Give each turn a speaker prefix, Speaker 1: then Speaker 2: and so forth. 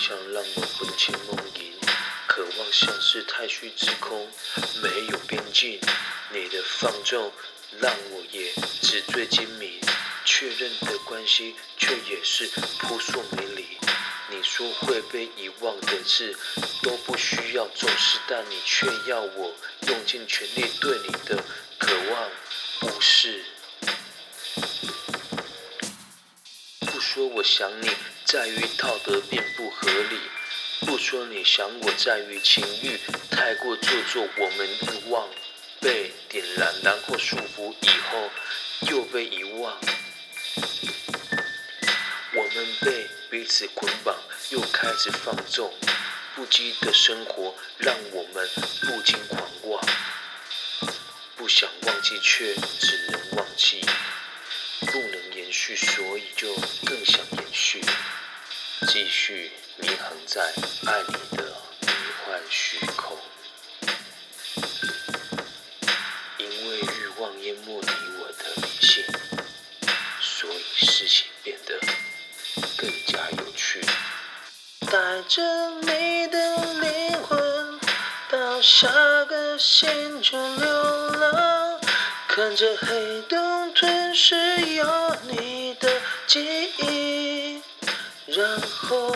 Speaker 1: 想让我魂牵梦萦，渴望像是太虚之空，没有边境。你的放纵让我也纸醉金迷，确认的关系却也是扑朔迷离。你说会被遗忘的事都不需要重视，但你却要我用尽全力对你的渴望无视。说我想你。在于道德并不合理，不说你想我，在于情欲太过做作，我们欲望被点燃，然后束缚以后又被遗忘。我们被彼此捆绑，又开始放纵，不羁的生活让我们不禁狂妄。不想忘记，却只能忘记，续，所以就更想延续。继续迷航在爱你的迷幻虚空，因为欲望淹没你我的理性，所以事情变得更加有趣。带着你的灵魂到下个星球流浪，看着黑洞吞噬有你的记忆。然后。